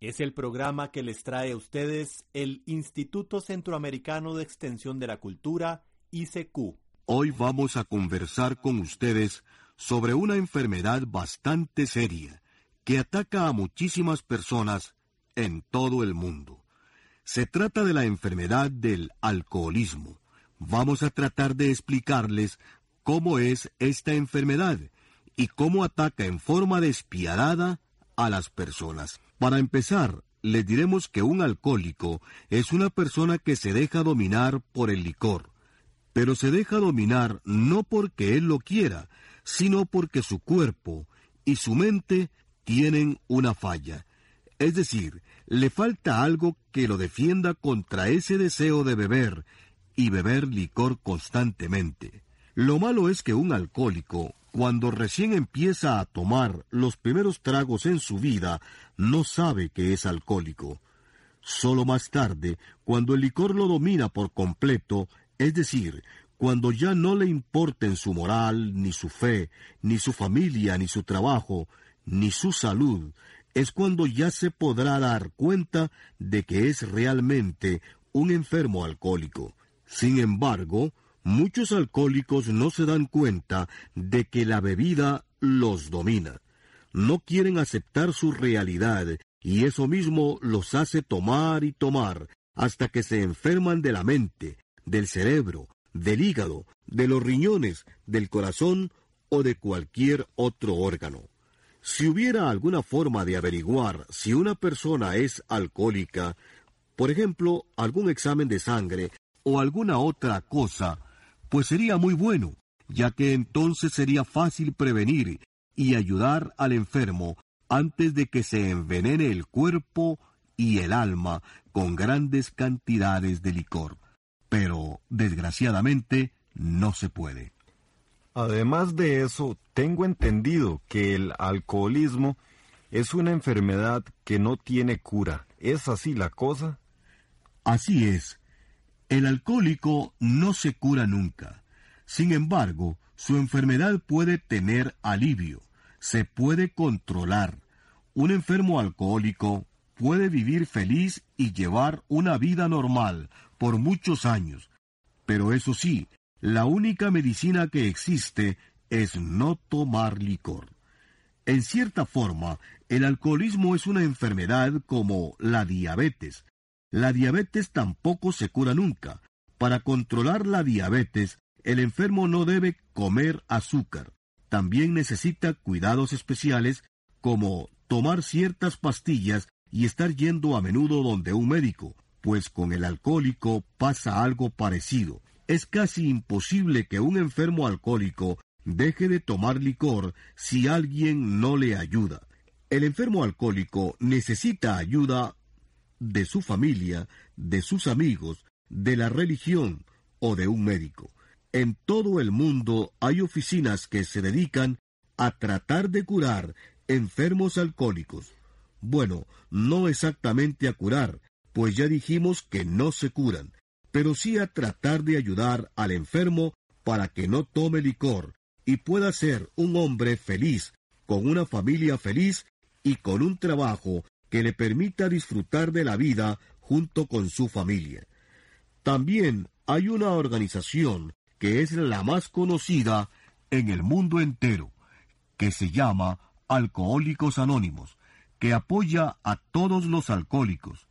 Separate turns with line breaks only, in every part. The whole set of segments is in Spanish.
Es el programa que les trae a ustedes el Instituto Centroamericano de Extensión de la Cultura, ICQ.
Hoy vamos a conversar con ustedes sobre una enfermedad bastante seria que ataca a muchísimas personas en todo el mundo. Se trata de la enfermedad del alcoholismo. Vamos a tratar de explicarles cómo es esta enfermedad y cómo ataca en forma despiadada a las personas. Para empezar, les diremos que un alcohólico es una persona que se deja dominar por el licor, pero se deja dominar no porque él lo quiera, sino porque su cuerpo y su mente tienen una falla. Es decir, le falta algo que lo defienda contra ese deseo de beber y beber licor constantemente. Lo malo es que un alcohólico cuando recién empieza a tomar los primeros tragos en su vida, no sabe que es alcohólico. Solo más tarde, cuando el licor lo domina por completo, es decir, cuando ya no le importen su moral, ni su fe, ni su familia, ni su trabajo, ni su salud, es cuando ya se podrá dar cuenta de que es realmente un enfermo alcohólico. Sin embargo, Muchos alcohólicos no se dan cuenta de que la bebida los domina. No quieren aceptar su realidad y eso mismo los hace tomar y tomar hasta que se enferman de la mente, del cerebro, del hígado, de los riñones, del corazón o de cualquier otro órgano. Si hubiera alguna forma de averiguar si una persona es alcohólica, por ejemplo, algún examen de sangre o alguna otra cosa, pues sería muy bueno, ya que entonces sería fácil prevenir y ayudar al enfermo antes de que se envenene el cuerpo y el alma con grandes cantidades de licor. Pero, desgraciadamente, no se puede.
Además de eso, tengo entendido que el alcoholismo es una enfermedad que no tiene cura. ¿Es así la cosa?
Así es. El alcohólico no se cura nunca. Sin embargo, su enfermedad puede tener alivio, se puede controlar. Un enfermo alcohólico puede vivir feliz y llevar una vida normal por muchos años. Pero eso sí, la única medicina que existe es no tomar licor. En cierta forma, el alcoholismo es una enfermedad como la diabetes, la diabetes tampoco se cura nunca. Para controlar la diabetes, el enfermo no debe comer azúcar. También necesita cuidados especiales como tomar ciertas pastillas y estar yendo a menudo donde un médico, pues con el alcohólico pasa algo parecido. Es casi imposible que un enfermo alcohólico deje de tomar licor si alguien no le ayuda. El enfermo alcohólico necesita ayuda de su familia, de sus amigos, de la religión o de un médico. En todo el mundo hay oficinas que se dedican a tratar de curar enfermos alcohólicos. Bueno, no exactamente a curar, pues ya dijimos que no se curan, pero sí a tratar de ayudar al enfermo para que no tome licor y pueda ser un hombre feliz, con una familia feliz y con un trabajo que le permita disfrutar de la vida junto con su familia. También hay una organización que es la más conocida en el mundo entero, que se llama Alcohólicos Anónimos, que apoya a todos los alcohólicos.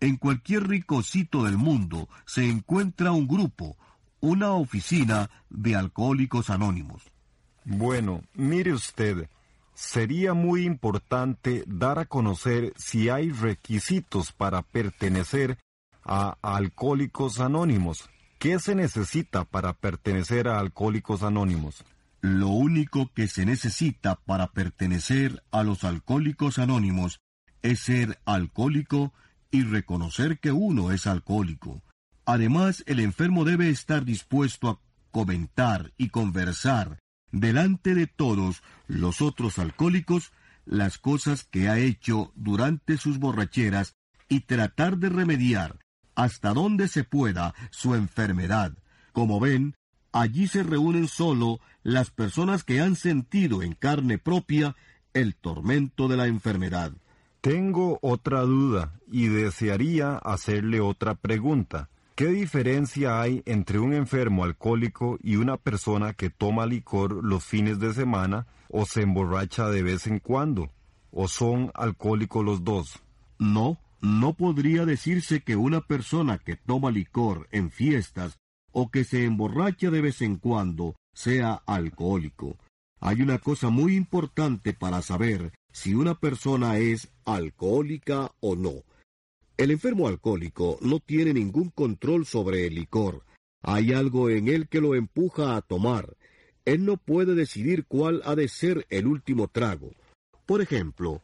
En cualquier ricocito del mundo se encuentra un grupo, una oficina de Alcohólicos Anónimos.
Bueno, mire usted, sería muy importante dar a conocer si hay requisitos para pertenecer a Alcohólicos Anónimos. ¿Qué se necesita para pertenecer a Alcohólicos Anónimos?
Lo único que se necesita para pertenecer a los Alcohólicos Anónimos es ser alcohólico y reconocer que uno es alcohólico. Además, el enfermo debe estar dispuesto a comentar y conversar delante de todos los otros alcohólicos las cosas que ha hecho durante sus borracheras y tratar de remediar hasta donde se pueda su enfermedad. Como ven, allí se reúnen solo las personas que han sentido en carne propia el tormento de la enfermedad.
Tengo otra duda y desearía hacerle otra pregunta. ¿Qué diferencia hay entre un enfermo alcohólico y una persona que toma licor los fines de semana o se emborracha de vez en cuando? ¿O son alcohólicos los dos?
No, no podría decirse que una persona que toma licor en fiestas o que se emborracha de vez en cuando sea alcohólico. Hay una cosa muy importante para saber si una persona es alcohólica o no. El enfermo alcohólico no tiene ningún control sobre el licor. Hay algo en él que lo empuja a tomar. Él no puede decidir cuál ha de ser el último trago. Por ejemplo,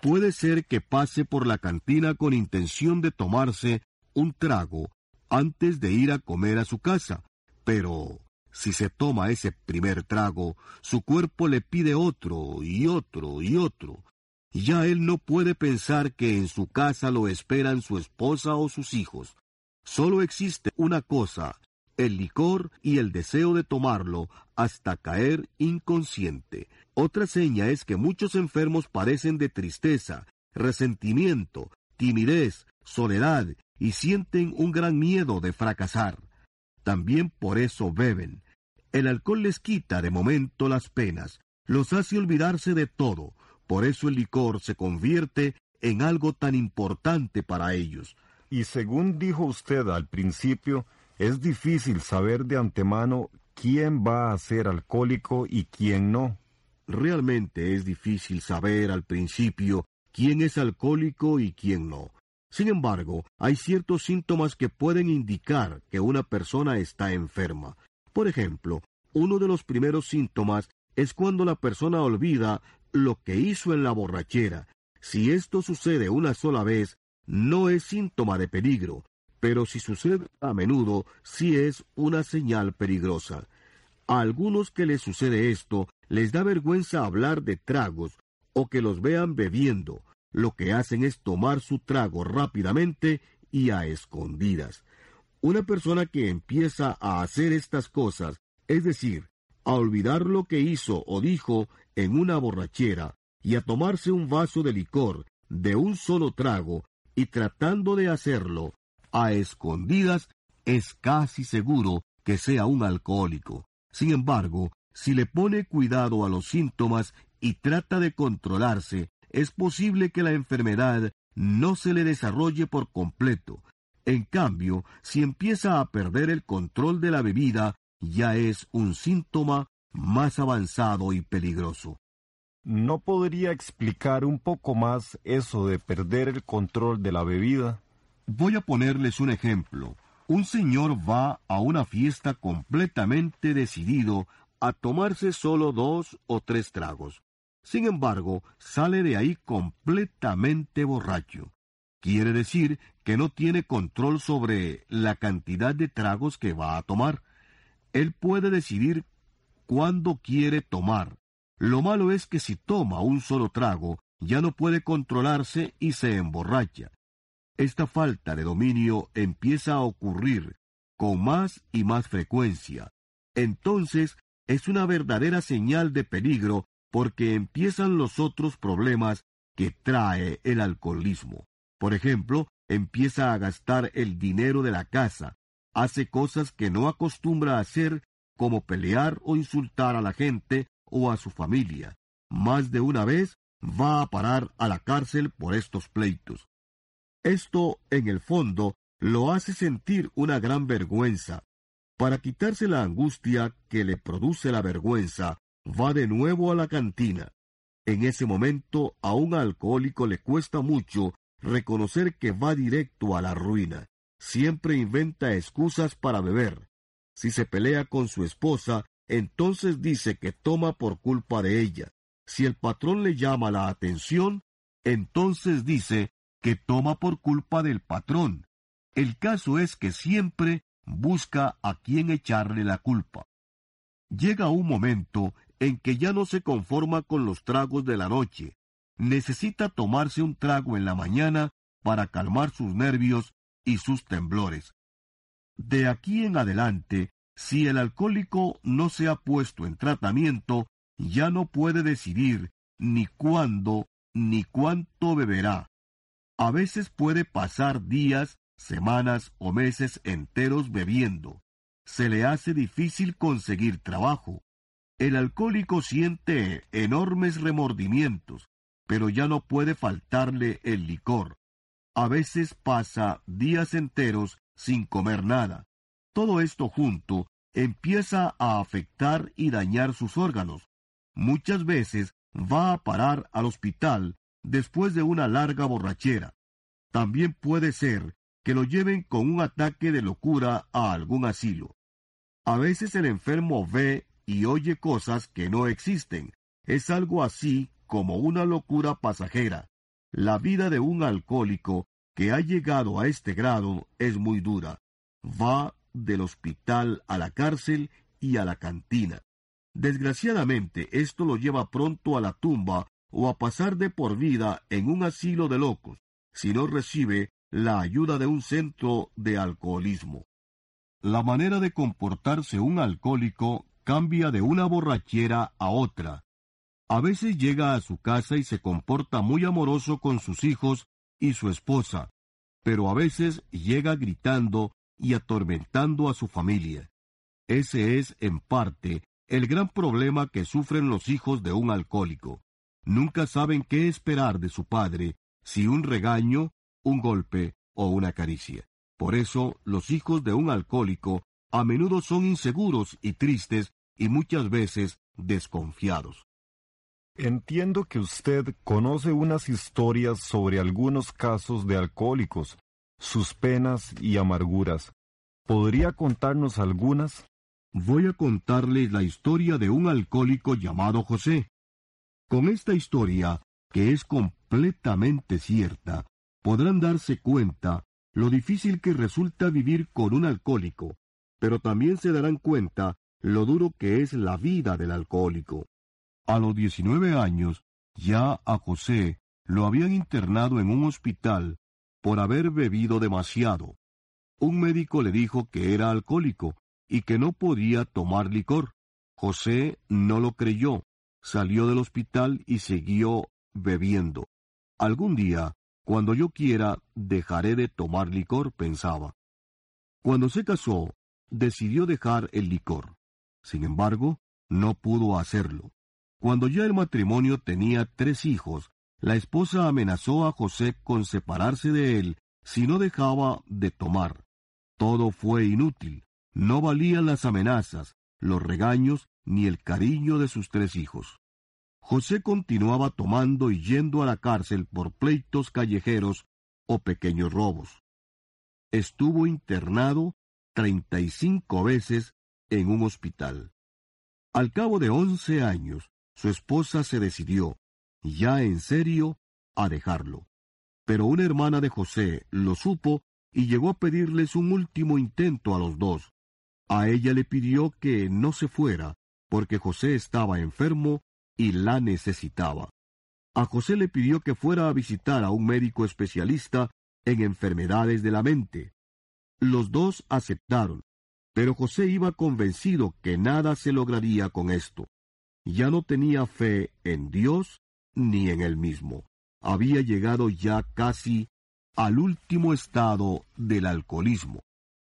puede ser que pase por la cantina con intención de tomarse un trago antes de ir a comer a su casa, pero si se toma ese primer trago, su cuerpo le pide otro y otro y otro. Ya él no puede pensar que en su casa lo esperan su esposa o sus hijos. Solo existe una cosa, el licor y el deseo de tomarlo hasta caer inconsciente. Otra seña es que muchos enfermos padecen de tristeza, resentimiento, timidez, soledad y sienten un gran miedo de fracasar. También por eso beben. El alcohol les quita de momento las penas, los hace olvidarse de todo, por eso el licor se convierte en algo tan importante para ellos.
Y según dijo usted al principio, es difícil saber de antemano quién va a ser alcohólico y quién no.
Realmente es difícil saber al principio quién es alcohólico y quién no. Sin embargo, hay ciertos síntomas que pueden indicar que una persona está enferma. Por ejemplo, uno de los primeros síntomas es cuando la persona olvida lo que hizo en la borrachera. Si esto sucede una sola vez, no es síntoma de peligro, pero si sucede a menudo, sí es una señal peligrosa. A algunos que les sucede esto, les da vergüenza hablar de tragos o que los vean bebiendo. Lo que hacen es tomar su trago rápidamente y a escondidas. Una persona que empieza a hacer estas cosas, es decir, a olvidar lo que hizo o dijo en una borrachera y a tomarse un vaso de licor de un solo trago y tratando de hacerlo a escondidas, es casi seguro que sea un alcohólico. Sin embargo, si le pone cuidado a los síntomas y trata de controlarse, es posible que la enfermedad no se le desarrolle por completo. En cambio, si empieza a perder el control de la bebida, ya es un síntoma más avanzado y peligroso.
¿No podría explicar un poco más eso de perder el control de la bebida?
Voy a ponerles un ejemplo. Un señor va a una fiesta completamente decidido a tomarse solo dos o tres tragos. Sin embargo, sale de ahí completamente borracho. Quiere decir que no tiene control sobre la cantidad de tragos que va a tomar. Él puede decidir cuándo quiere tomar. Lo malo es que si toma un solo trago, ya no puede controlarse y se emborracha. Esta falta de dominio empieza a ocurrir con más y más frecuencia. Entonces es una verdadera señal de peligro porque empiezan los otros problemas que trae el alcoholismo. Por ejemplo, empieza a gastar el dinero de la casa, hace cosas que no acostumbra hacer como pelear o insultar a la gente o a su familia. Más de una vez va a parar a la cárcel por estos pleitos. Esto, en el fondo, lo hace sentir una gran vergüenza. Para quitarse la angustia que le produce la vergüenza, va de nuevo a la cantina. En ese momento a un alcohólico le cuesta mucho reconocer que va directo a la ruina. Siempre inventa excusas para beber. Si se pelea con su esposa, entonces dice que toma por culpa de ella. Si el patrón le llama la atención, entonces dice que toma por culpa del patrón. El caso es que siempre busca a quien echarle la culpa. Llega un momento en que ya no se conforma con los tragos de la noche. Necesita tomarse un trago en la mañana para calmar sus nervios y sus temblores. De aquí en adelante, si el alcohólico no se ha puesto en tratamiento, ya no puede decidir ni cuándo ni cuánto beberá. A veces puede pasar días, semanas o meses enteros bebiendo. Se le hace difícil conseguir trabajo. El alcohólico siente enormes remordimientos, pero ya no puede faltarle el licor. A veces pasa días enteros sin comer nada. Todo esto junto empieza a afectar y dañar sus órganos. Muchas veces va a parar al hospital después de una larga borrachera. También puede ser que lo lleven con un ataque de locura a algún asilo. A veces el enfermo ve y oye cosas que no existen. Es algo así como una locura pasajera. La vida de un alcohólico que ha llegado a este grado es muy dura. Va del hospital a la cárcel y a la cantina. Desgraciadamente, esto lo lleva pronto a la tumba o a pasar de por vida en un asilo de locos, si no recibe la ayuda de un centro de alcoholismo. La manera de comportarse un alcohólico cambia de una borrachera a otra. A veces llega a su casa y se comporta muy amoroso con sus hijos y su esposa, pero a veces llega gritando y atormentando a su familia. Ese es, en parte, el gran problema que sufren los hijos de un alcohólico. Nunca saben qué esperar de su padre, si un regaño, un golpe o una caricia. Por eso, los hijos de un alcohólico a menudo son inseguros y tristes y muchas veces desconfiados.
Entiendo que usted conoce unas historias sobre algunos casos de alcohólicos, sus penas y amarguras. ¿Podría contarnos algunas?
Voy a contarles la historia de un alcohólico llamado José. Con esta historia, que es completamente cierta, podrán darse cuenta lo difícil que resulta vivir con un alcohólico, pero también se darán cuenta lo duro que es la vida del alcohólico. A los 19 años, ya a José lo habían internado en un hospital por haber bebido demasiado. Un médico le dijo que era alcohólico y que no podía tomar licor. José no lo creyó, salió del hospital y siguió bebiendo. Algún día, cuando yo quiera, dejaré de tomar licor, pensaba. Cuando se casó, decidió dejar el licor. Sin embargo, no pudo hacerlo. Cuando ya el matrimonio tenía tres hijos, la esposa amenazó a José con separarse de él si no dejaba de tomar. Todo fue inútil. No valían las amenazas, los regaños ni el cariño de sus tres hijos. José continuaba tomando y yendo a la cárcel por pleitos callejeros o pequeños robos. Estuvo internado treinta y cinco veces en un hospital. Al cabo de once años, su esposa se decidió, ya en serio, a dejarlo. Pero una hermana de José lo supo y llegó a pedirles un último intento a los dos. A ella le pidió que no se fuera, porque José estaba enfermo y la necesitaba. A José le pidió que fuera a visitar a un médico especialista en enfermedades de la mente. Los dos aceptaron, pero José iba convencido que nada se lograría con esto. Ya no tenía fe en Dios ni en él mismo. Había llegado ya casi al último estado del alcoholismo.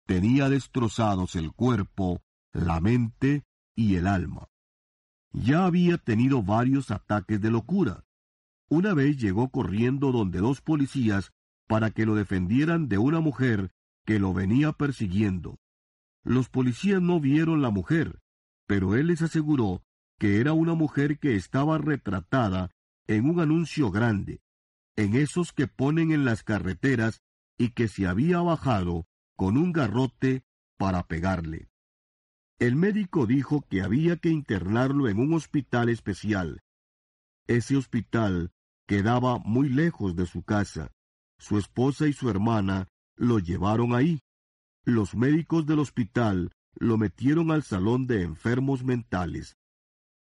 Tenía destrozados el cuerpo, la mente y el alma. Ya había tenido varios ataques de locura. Una vez llegó corriendo donde dos policías para que lo defendieran de una mujer que lo venía persiguiendo. Los policías no vieron la mujer, pero él les aseguró que era una mujer que estaba retratada en un anuncio grande, en esos que ponen en las carreteras y que se había bajado con un garrote para pegarle. El médico dijo que había que internarlo en un hospital especial. Ese hospital quedaba muy lejos de su casa, su esposa y su hermana lo llevaron ahí. Los médicos del hospital lo metieron al salón de enfermos mentales.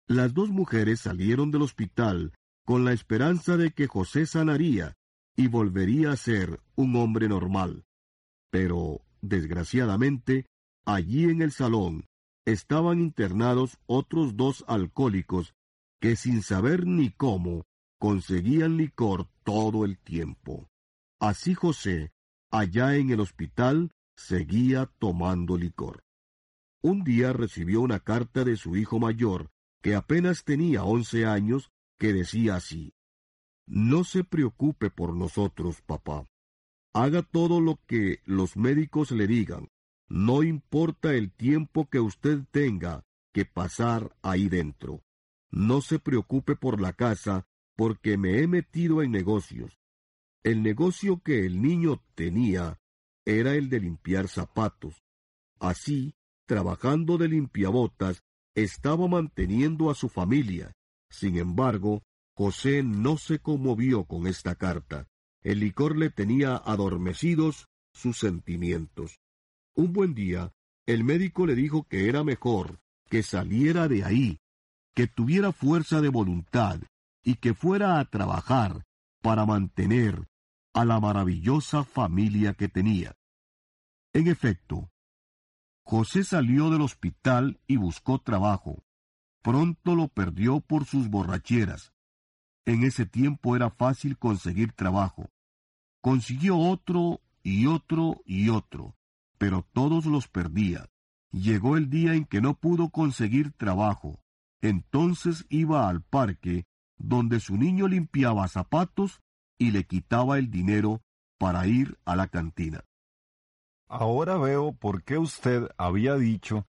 Las dos mujeres salieron del hospital con la esperanza de que José sanaría y volvería a ser un hombre normal. Pero, desgraciadamente, allí en el salón estaban internados otros dos alcohólicos que sin saber ni cómo conseguían licor todo el tiempo. Así José, allá en el hospital, seguía tomando licor. Un día recibió una carta de su hijo mayor, que apenas tenía once años, que decía así No se preocupe por nosotros, papá. Haga todo lo que los médicos le digan. No importa el tiempo que usted tenga que pasar ahí dentro. No se preocupe por la casa, porque me he metido en negocios. El negocio que el niño tenía era el de limpiar zapatos. Así, trabajando de limpiabotas, estaba manteniendo a su familia. Sin embargo, José no se conmovió con esta carta. El licor le tenía adormecidos sus sentimientos. Un buen día, el médico le dijo que era mejor que saliera de ahí, que tuviera fuerza de voluntad y que fuera a trabajar para mantener a la maravillosa familia que tenía. En efecto, José salió del hospital y buscó trabajo. Pronto lo perdió por sus borracheras. En ese tiempo era fácil conseguir trabajo. Consiguió otro y otro y otro, pero todos los perdía. Llegó el día en que no pudo conseguir trabajo. Entonces iba al parque, donde su niño limpiaba zapatos y le quitaba el dinero para ir a la cantina.
Ahora veo por qué usted había dicho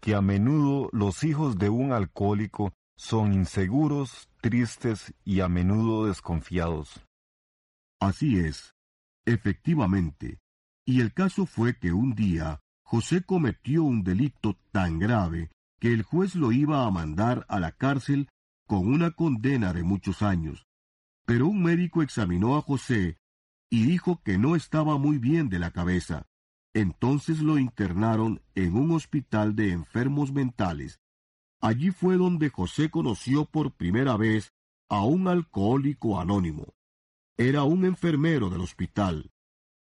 que a menudo los hijos de un alcohólico son inseguros, tristes y a menudo desconfiados.
Así es, efectivamente. Y el caso fue que un día José cometió un delito tan grave que el juez lo iba a mandar a la cárcel con una condena de muchos años. Pero un médico examinó a José y dijo que no estaba muy bien de la cabeza. Entonces lo internaron en un hospital de enfermos mentales. Allí fue donde José conoció por primera vez a un alcohólico anónimo. Era un enfermero del hospital.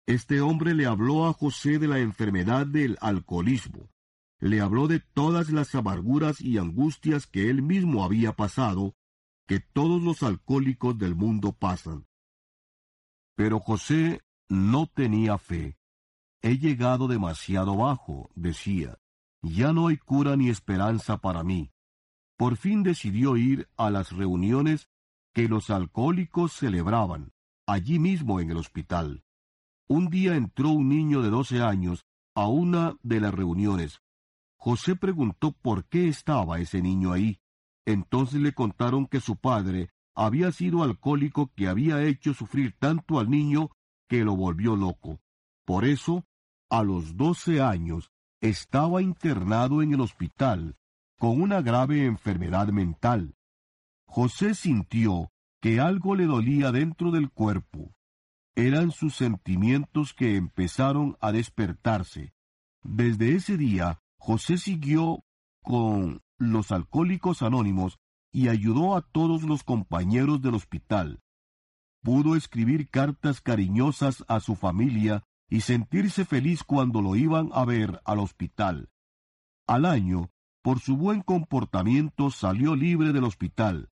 Este hombre le habló a José de la enfermedad del alcoholismo le habló de todas las amarguras y angustias que él mismo había pasado, que todos los alcohólicos del mundo pasan. Pero José no tenía fe. He llegado demasiado bajo, decía. Ya no hay cura ni esperanza para mí. Por fin decidió ir a las reuniones que los alcohólicos celebraban, allí mismo en el hospital. Un día entró un niño de doce años a una de las reuniones. José preguntó por qué estaba ese niño ahí. Entonces le contaron que su padre había sido alcohólico que había hecho sufrir tanto al niño que lo volvió loco. Por eso, a los doce años, estaba internado en el hospital con una grave enfermedad mental. José sintió que algo le dolía dentro del cuerpo. Eran sus sentimientos que empezaron a despertarse. Desde ese día José siguió con los alcohólicos anónimos y ayudó a todos los compañeros del hospital. Pudo escribir cartas cariñosas a su familia y sentirse feliz cuando lo iban a ver al hospital. Al año, por su buen comportamiento salió libre del hospital,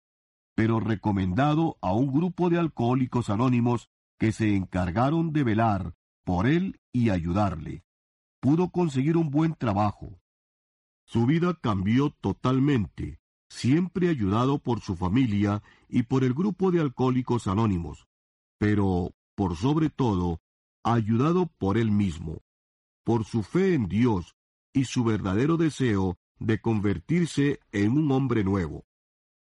pero recomendado a un grupo de alcohólicos anónimos que se encargaron de velar por él y ayudarle. Pudo conseguir un buen trabajo. Su vida cambió totalmente, siempre ayudado por su familia y por el grupo de alcohólicos anónimos, pero, por sobre todo, ayudado por él mismo, por su fe en Dios y su verdadero deseo de convertirse en un hombre nuevo.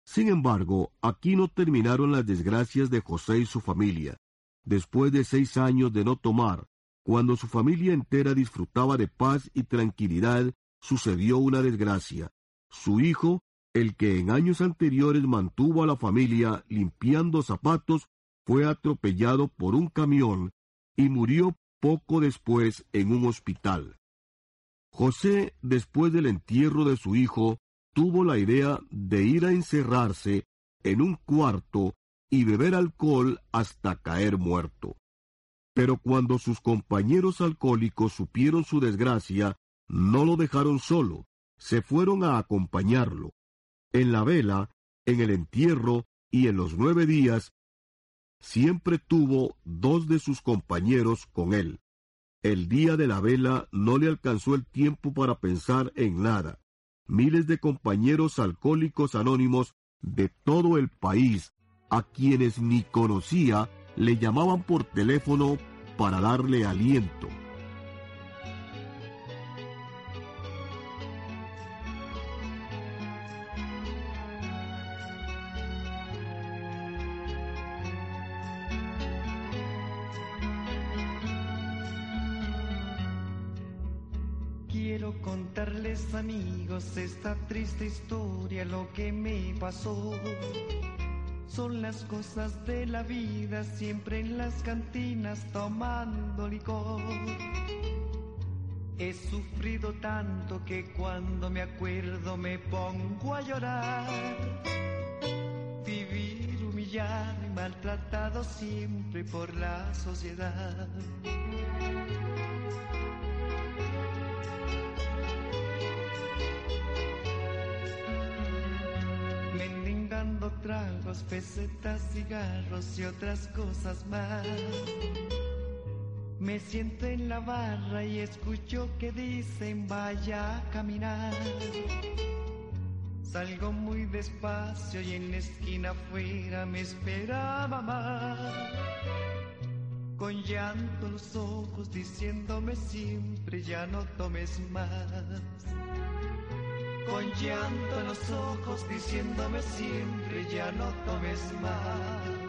Sin embargo, aquí no terminaron las desgracias de José y su familia. Después de seis años de no tomar, cuando su familia entera disfrutaba de paz y tranquilidad sucedió una desgracia. Su hijo, el que en años anteriores mantuvo a la familia limpiando zapatos, fue atropellado por un camión y murió poco después en un hospital. José, después del entierro de su hijo, tuvo la idea de ir a encerrarse en un cuarto y beber alcohol hasta caer muerto. Pero cuando sus compañeros alcohólicos supieron su desgracia, no lo dejaron solo, se fueron a acompañarlo. En la vela, en el entierro y en los nueve días, siempre tuvo dos de sus compañeros con él. El día de la vela no le alcanzó el tiempo para pensar en nada. Miles de compañeros alcohólicos anónimos de todo el país, a quienes ni conocía, le llamaban por teléfono para darle aliento.
Amigos esta triste historia, lo que me pasó. Son las cosas de la vida, siempre en las cantinas tomando licor. He sufrido tanto que cuando me acuerdo me pongo a llorar. Vivir humillado y maltratado siempre por la sociedad. Tragos, pesetas, cigarros y otras cosas más. Me siento en la barra y escucho que dicen vaya a caminar. Salgo muy despacio y en la esquina afuera me espera mamá. Con llanto en los ojos diciéndome siempre ya no tomes más. Con llanto en los ojos diciéndome siempre ya no tomes más.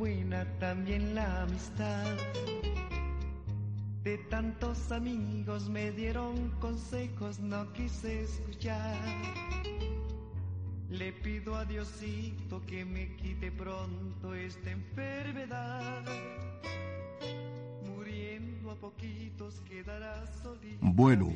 Buena, también la amistad. De tantos amigos me dieron consejos, no quise escuchar. Le pido a Diosito que me quite pronto esta enfermedad. Muriendo a poquitos quedará solito.
Bueno,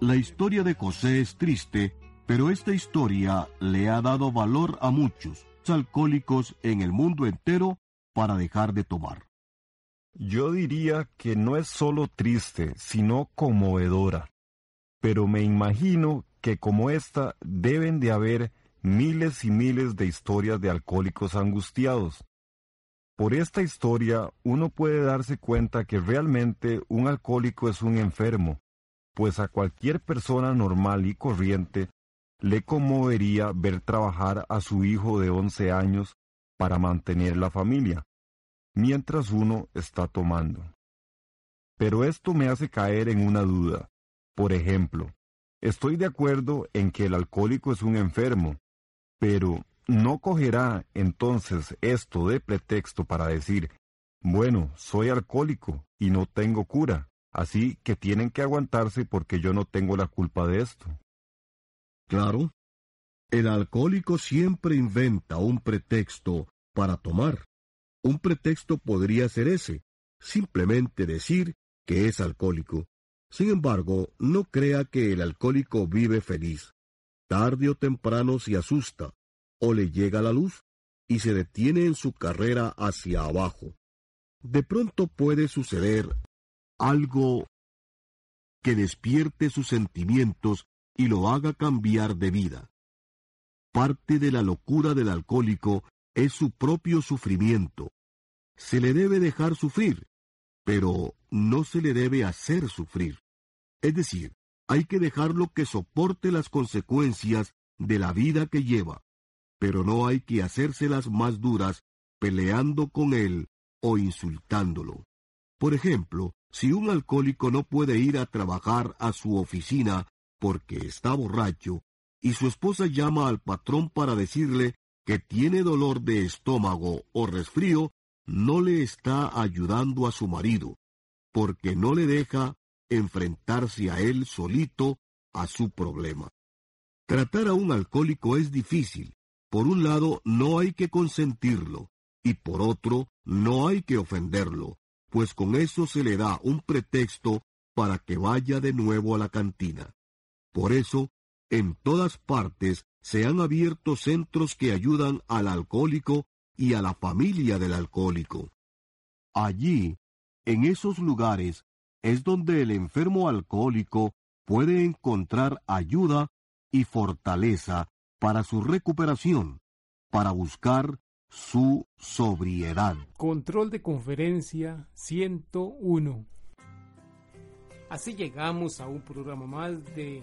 la historia de José es triste, pero esta historia le ha dado valor a muchos alcohólicos en el mundo entero para dejar de tomar.
Yo diría que no es solo triste, sino conmovedora. Pero me imagino que como esta deben de haber miles y miles de historias de alcohólicos angustiados. Por esta historia uno puede darse cuenta que realmente un alcohólico es un enfermo, pues a cualquier persona normal y corriente le conmovería ver trabajar a su hijo de 11 años para mantener la familia, mientras uno está tomando. Pero esto me hace caer en una duda. Por ejemplo, estoy de acuerdo en que el alcohólico es un enfermo, pero ¿no cogerá entonces esto de pretexto para decir, bueno, soy alcohólico y no tengo cura, así que tienen que aguantarse porque yo no tengo la culpa de esto?
Claro, el alcohólico siempre inventa un pretexto para tomar. Un pretexto podría ser ese, simplemente decir que es alcohólico. Sin embargo, no crea que el alcohólico vive feliz. Tarde o temprano se asusta, o le llega la luz, y se detiene en su carrera hacia abajo. De pronto puede suceder algo que despierte sus sentimientos y lo haga cambiar de vida. Parte de la locura del alcohólico es su propio sufrimiento. Se le debe dejar sufrir, pero no se le debe hacer sufrir. Es decir, hay que dejarlo que soporte las consecuencias de la vida que lleva, pero no hay que hacérselas más duras peleando con él o insultándolo. Por ejemplo, Si un alcohólico no puede ir a trabajar a su oficina porque está borracho, y su esposa llama al patrón para decirle que tiene dolor de estómago o resfrío, no le está ayudando a su marido, porque no le deja enfrentarse a él solito a su problema. Tratar a un alcohólico es difícil. Por un lado, no hay que consentirlo, y por otro, no hay que ofenderlo, pues con eso se le da un pretexto para que vaya de nuevo a la cantina. Por eso, en todas partes se han abierto centros que ayudan al alcohólico y a la familia del alcohólico. Allí, en esos lugares, es donde el enfermo alcohólico puede encontrar ayuda y fortaleza para su recuperación, para buscar su sobriedad.
Control de conferencia 101. Así llegamos a un programa más de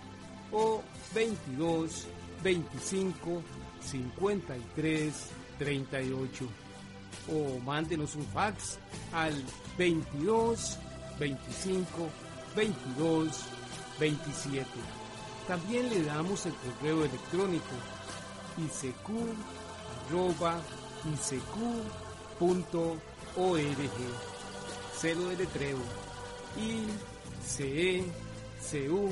o 22 25 53 38 o mándenos un fax al 22 25 22 27. También le damos el correo electrónico isq.org. Celo de letreo icecu